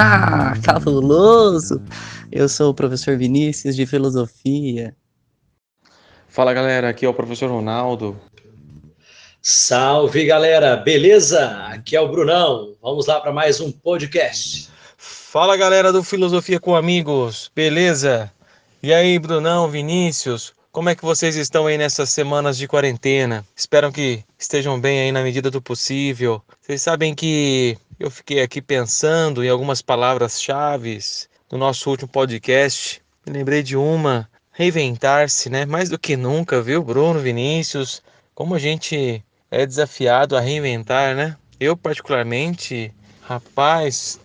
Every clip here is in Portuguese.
Cabuloso! Eu sou o professor Vinícius de Filosofia. Fala galera, aqui é o professor Ronaldo. Salve galera, beleza? Aqui é o Brunão. Vamos lá para mais um podcast. Fala galera do Filosofia com Amigos, beleza? E aí, Brunão, Vinícius, como é que vocês estão aí nessas semanas de quarentena? Espero que estejam bem aí na medida do possível. Vocês sabem que eu fiquei aqui pensando em algumas palavras-chave do nosso último podcast. Me lembrei de uma, reinventar-se, né? Mais do que nunca, viu, Bruno, Vinícius? Como a gente é desafiado a reinventar, né? Eu, particularmente, rapaz,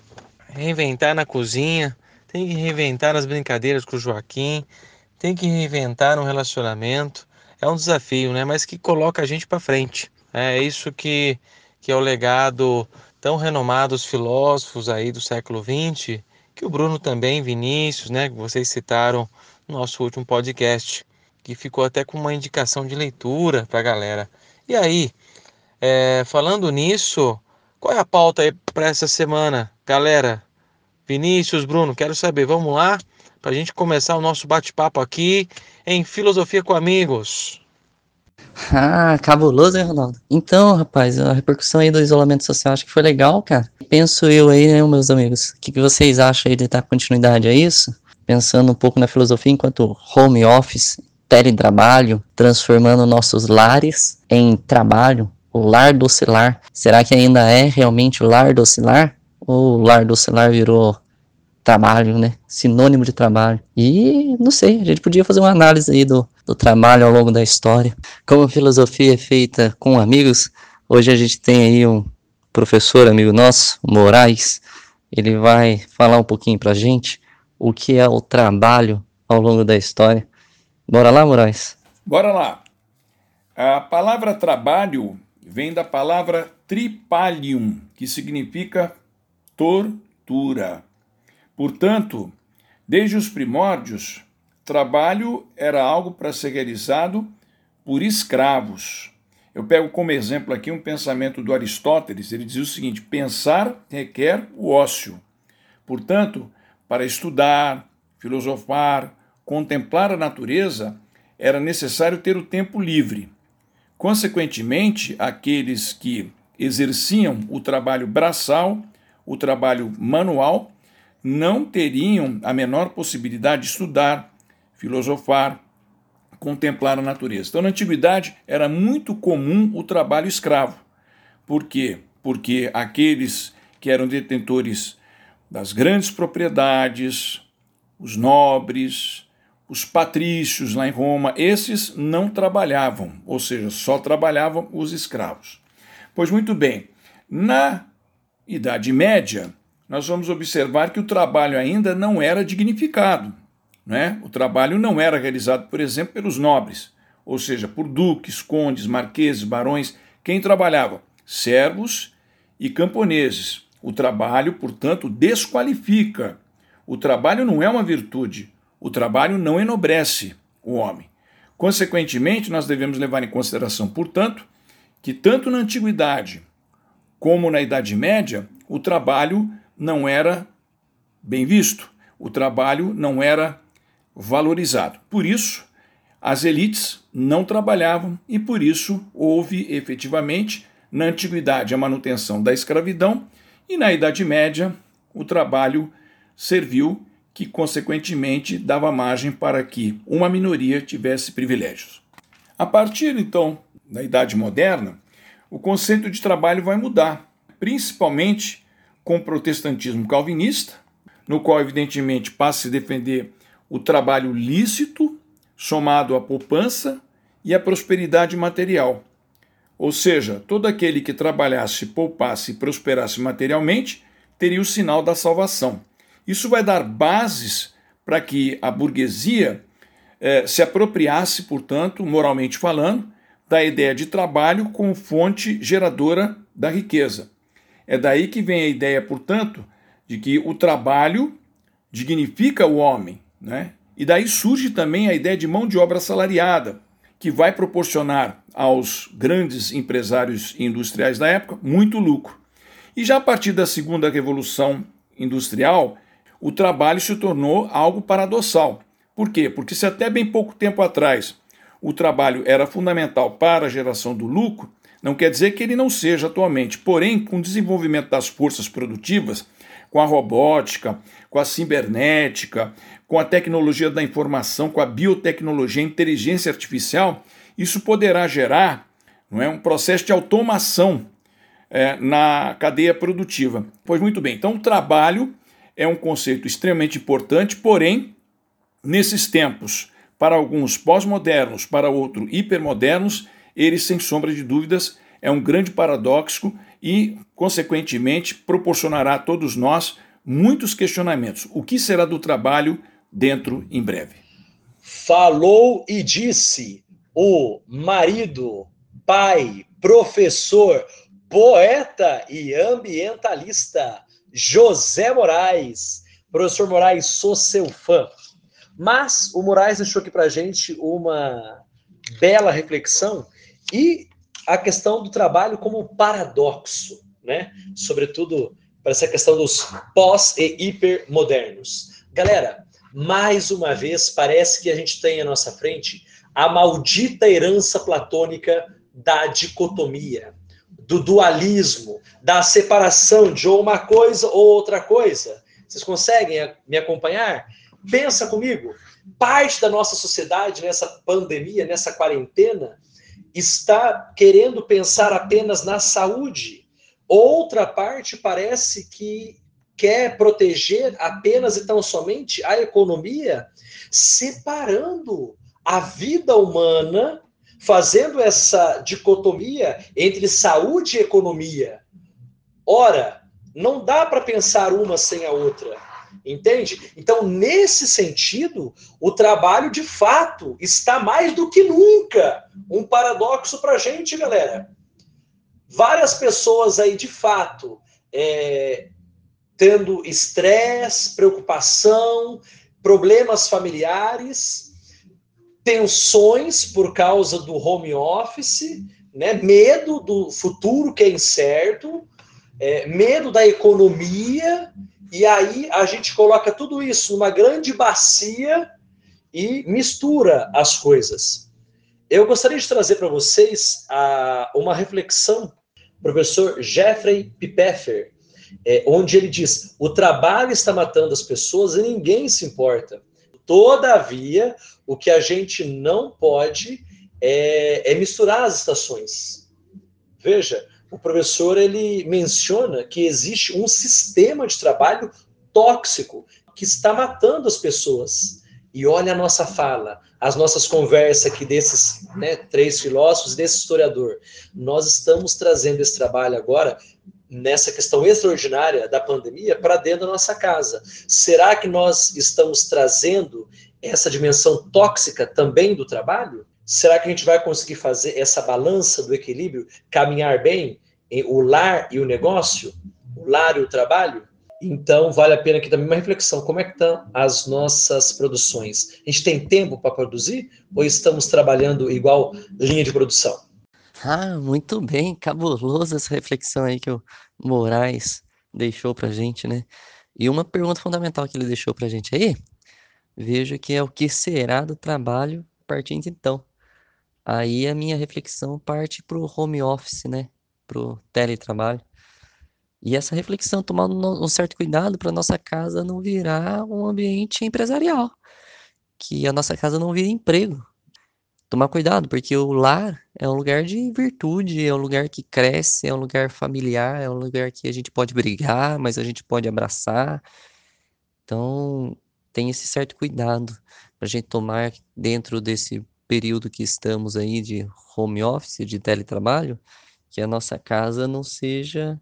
reinventar na cozinha, tem que reinventar nas brincadeiras com o Joaquim, tem que reinventar um relacionamento. É um desafio, né? Mas que coloca a gente para frente. É isso que, que é o legado tão renomados filósofos aí do século XX, que o Bruno também, Vinícius, né? Que vocês citaram no nosso último podcast, que ficou até com uma indicação de leitura para a galera. E aí, é, falando nisso, qual é a pauta aí para essa semana, galera? Vinícius, Bruno, quero saber. Vamos lá? para a gente começar o nosso bate-papo aqui em Filosofia com Amigos. Ah, cabuloso, hein, Ronaldo? Então, rapaz, a repercussão aí do isolamento social acho que foi legal, cara. Penso eu aí, né, meus amigos? O que, que vocês acham aí de dar continuidade a isso? Pensando um pouco na filosofia enquanto home office, teletrabalho, transformando nossos lares em trabalho, o lar docilar. Será que ainda é realmente o lar docilar? Ou o lar docilar virou trabalho, né? Sinônimo de trabalho. E não sei, a gente podia fazer uma análise aí do, do trabalho ao longo da história. Como a filosofia é feita com amigos, hoje a gente tem aí um professor amigo nosso, Moraes. Ele vai falar um pouquinho pra gente o que é o trabalho ao longo da história. Bora lá, Moraes? Bora lá. A palavra trabalho vem da palavra tripalium, que significa tortura. Portanto, desde os primórdios, trabalho era algo para ser realizado por escravos. Eu pego como exemplo aqui um pensamento do Aristóteles. Ele dizia o seguinte: pensar requer o ócio. Portanto, para estudar, filosofar, contemplar a natureza, era necessário ter o tempo livre. Consequentemente, aqueles que exerciam o trabalho braçal, o trabalho manual, não teriam a menor possibilidade de estudar, filosofar, contemplar a natureza. Então, na antiguidade, era muito comum o trabalho escravo. Por quê? Porque aqueles que eram detentores das grandes propriedades, os nobres, os patrícios lá em Roma, esses não trabalhavam, ou seja, só trabalhavam os escravos. Pois muito bem, na Idade Média, nós vamos observar que o trabalho ainda não era dignificado. Né? O trabalho não era realizado, por exemplo, pelos nobres, ou seja, por duques, condes, marqueses, barões. Quem trabalhava? Servos e camponeses. O trabalho, portanto, desqualifica. O trabalho não é uma virtude. O trabalho não enobrece o homem. Consequentemente, nós devemos levar em consideração, portanto, que tanto na antiguidade como na Idade Média, o trabalho não era bem visto, o trabalho não era valorizado. Por isso, as elites não trabalhavam e por isso houve efetivamente na antiguidade a manutenção da escravidão e na Idade Média o trabalho serviu que consequentemente dava margem para que uma minoria tivesse privilégios. A partir então da Idade Moderna, o conceito de trabalho vai mudar, principalmente com o protestantismo calvinista, no qual, evidentemente, passa a se defender o trabalho lícito, somado à poupança e à prosperidade material. Ou seja, todo aquele que trabalhasse, poupasse e prosperasse materialmente teria o sinal da salvação. Isso vai dar bases para que a burguesia eh, se apropriasse, portanto, moralmente falando, da ideia de trabalho como fonte geradora da riqueza. É daí que vem a ideia, portanto, de que o trabalho dignifica o homem, né? E daí surge também a ideia de mão de obra salariada, que vai proporcionar aos grandes empresários industriais da época muito lucro. E já a partir da segunda revolução industrial, o trabalho se tornou algo paradoxal. Por quê? Porque se até bem pouco tempo atrás o trabalho era fundamental para a geração do lucro, não quer dizer que ele não seja atualmente. Porém, com o desenvolvimento das forças produtivas, com a robótica, com a cibernética, com a tecnologia da informação, com a biotecnologia, a inteligência artificial, isso poderá gerar não é, um processo de automação é, na cadeia produtiva. Pois muito bem, então o trabalho é um conceito extremamente importante, porém, nesses tempos, para alguns pós-modernos, para outros hipermodernos, ele, sem sombra de dúvidas, é um grande paradoxo e, consequentemente, proporcionará a todos nós muitos questionamentos. O que será do trabalho dentro em breve? Falou e disse o marido, pai, professor, poeta e ambientalista José Moraes. Professor Moraes, sou seu fã. Mas o Moraes deixou aqui para gente uma bela reflexão e a questão do trabalho como paradoxo, né? Sobretudo para essa questão dos pós e hipermodernos. Galera, mais uma vez parece que a gente tem à nossa frente a maldita herança platônica da dicotomia, do dualismo, da separação de uma coisa ou outra coisa. Vocês conseguem me acompanhar? Pensa comigo. Parte da nossa sociedade nessa pandemia, nessa quarentena, está querendo pensar apenas na saúde. Outra parte parece que quer proteger apenas e tão somente a economia, separando a vida humana, fazendo essa dicotomia entre saúde e economia. Ora, não dá para pensar uma sem a outra. Entende? Então, nesse sentido, o trabalho de fato está mais do que nunca um paradoxo para a gente, galera. Várias pessoas aí, de fato, é, tendo estresse, preocupação, problemas familiares, tensões por causa do home office, né? medo do futuro que é incerto, é, medo da economia, e aí a gente coloca tudo isso numa grande bacia e mistura as coisas. Eu gostaria de trazer para vocês a, uma reflexão professor Jeffrey Pipeffer, é, onde ele diz: o trabalho está matando as pessoas e ninguém se importa. Todavia, o que a gente não pode é, é misturar as estações. Veja, o professor ele menciona que existe um sistema de trabalho tóxico que está matando as pessoas. E olha a nossa fala, as nossas conversas aqui desses né, três filósofos desse historiador. Nós estamos trazendo esse trabalho agora nessa questão extraordinária da pandemia para dentro da nossa casa. Será que nós estamos trazendo essa dimensão tóxica também do trabalho? Será que a gente vai conseguir fazer essa balança do equilíbrio caminhar bem o lar e o negócio, o lar e o trabalho, então vale a pena aqui também uma reflexão. Como é que estão as nossas produções? A gente tem tempo para produzir ou estamos trabalhando igual linha de produção? Ah, muito bem, cabuloso essa reflexão aí que o Moraes deixou pra gente, né? E uma pergunta fundamental que ele deixou pra gente aí, vejo que é o que será do trabalho de então. Aí a minha reflexão parte pro home office, né? Para o teletrabalho. E essa reflexão, tomar um certo cuidado para nossa casa não virar um ambiente empresarial, que a nossa casa não vire emprego. Tomar cuidado, porque o lar é um lugar de virtude, é um lugar que cresce, é um lugar familiar, é um lugar que a gente pode brigar, mas a gente pode abraçar. Então, tem esse certo cuidado para a gente tomar dentro desse período que estamos aí de home office, de teletrabalho, que a nossa casa não seja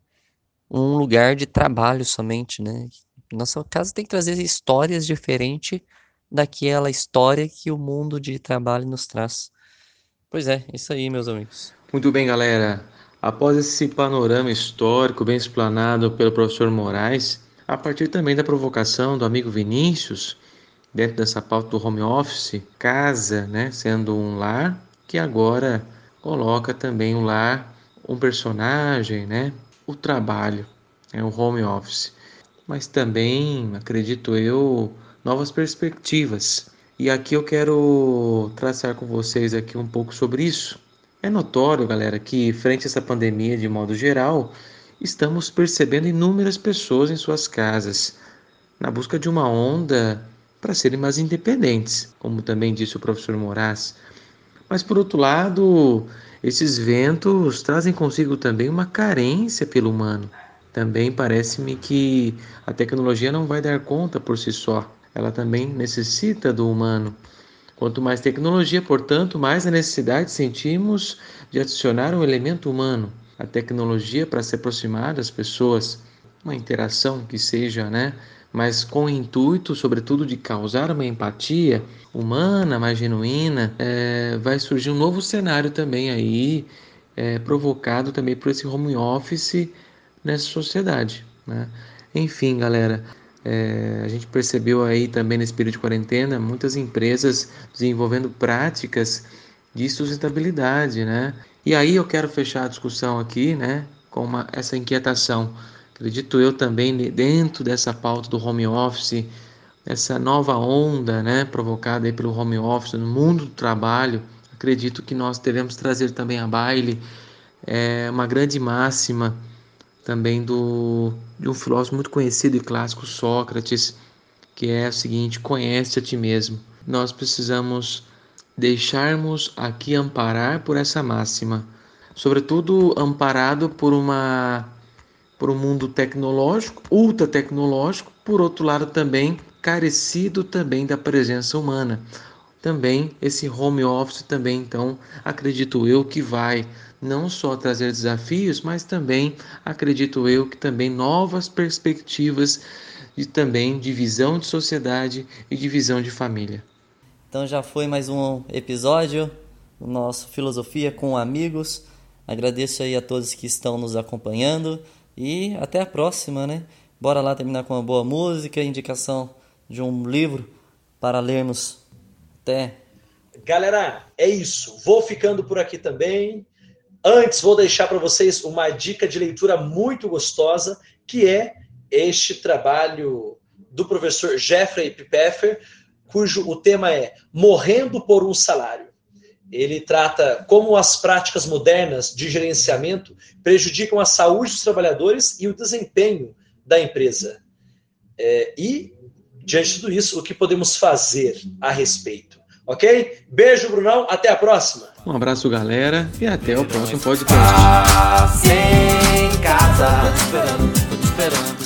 um lugar de trabalho somente, né? Nossa casa tem que trazer histórias diferentes daquela história que o mundo de trabalho nos traz. Pois é, isso aí, meus amigos. Muito bem, galera. Após esse panorama histórico bem explanado pelo professor Moraes, a partir também da provocação do amigo Vinícius, dentro dessa pauta do home office, casa, né, sendo um lar, que agora coloca também o um lar um personagem, né? O trabalho, é o home office. mas também, acredito eu, novas perspectivas. E aqui eu quero traçar com vocês aqui um pouco sobre isso. É notório, galera, que frente a essa pandemia de modo geral, estamos percebendo inúmeras pessoas em suas casas na busca de uma onda para serem mais independentes, como também disse o professor Moraes. Mas por outro lado, esses ventos trazem consigo também uma carência pelo humano. Também parece-me que a tecnologia não vai dar conta por si só. Ela também necessita do humano. Quanto mais tecnologia, portanto, mais a necessidade sentimos de adicionar um elemento humano, a tecnologia para se aproximar das pessoas, uma interação que seja, né, mas com o intuito, sobretudo, de causar uma empatia humana, mais genuína, é, vai surgir um novo cenário também aí, é, provocado também por esse home office nessa sociedade. Né? Enfim, galera, é, a gente percebeu aí também nesse período de quarentena muitas empresas desenvolvendo práticas de sustentabilidade, né? E aí eu quero fechar a discussão aqui, né, com uma, essa inquietação acredito eu também dentro dessa pauta do home office, essa nova onda, né, provocada aí pelo home office no mundo do trabalho, acredito que nós devemos trazer também a baile é, uma grande máxima também do de um filósofo muito conhecido e clássico Sócrates, que é o seguinte: conhece a ti mesmo. Nós precisamos deixarmos aqui amparar por essa máxima, sobretudo amparado por uma por um mundo tecnológico, ultra tecnológico, por outro lado também carecido também da presença humana. Também esse home office também, então, acredito eu que vai não só trazer desafios, mas também acredito eu que também novas perspectivas e também de visão de sociedade e de visão de família. Então já foi mais um episódio do nosso Filosofia com Amigos. Agradeço aí a todos que estão nos acompanhando. E até a próxima, né? Bora lá terminar com uma boa música, indicação de um livro para lermos. Até. Galera, é isso. Vou ficando por aqui também. Antes, vou deixar para vocês uma dica de leitura muito gostosa, que é este trabalho do professor Jeffrey Pfeffer, cujo o tema é Morrendo por um Salário. Ele trata como as práticas modernas de gerenciamento prejudicam a saúde dos trabalhadores e o desempenho da empresa. É, e, diante de tudo isso, o que podemos fazer a respeito? Ok? Beijo, Brunão. Até a próxima. Um abraço, galera, e até o próximo podcast. Em casa, tô te esperando, tô te esperando.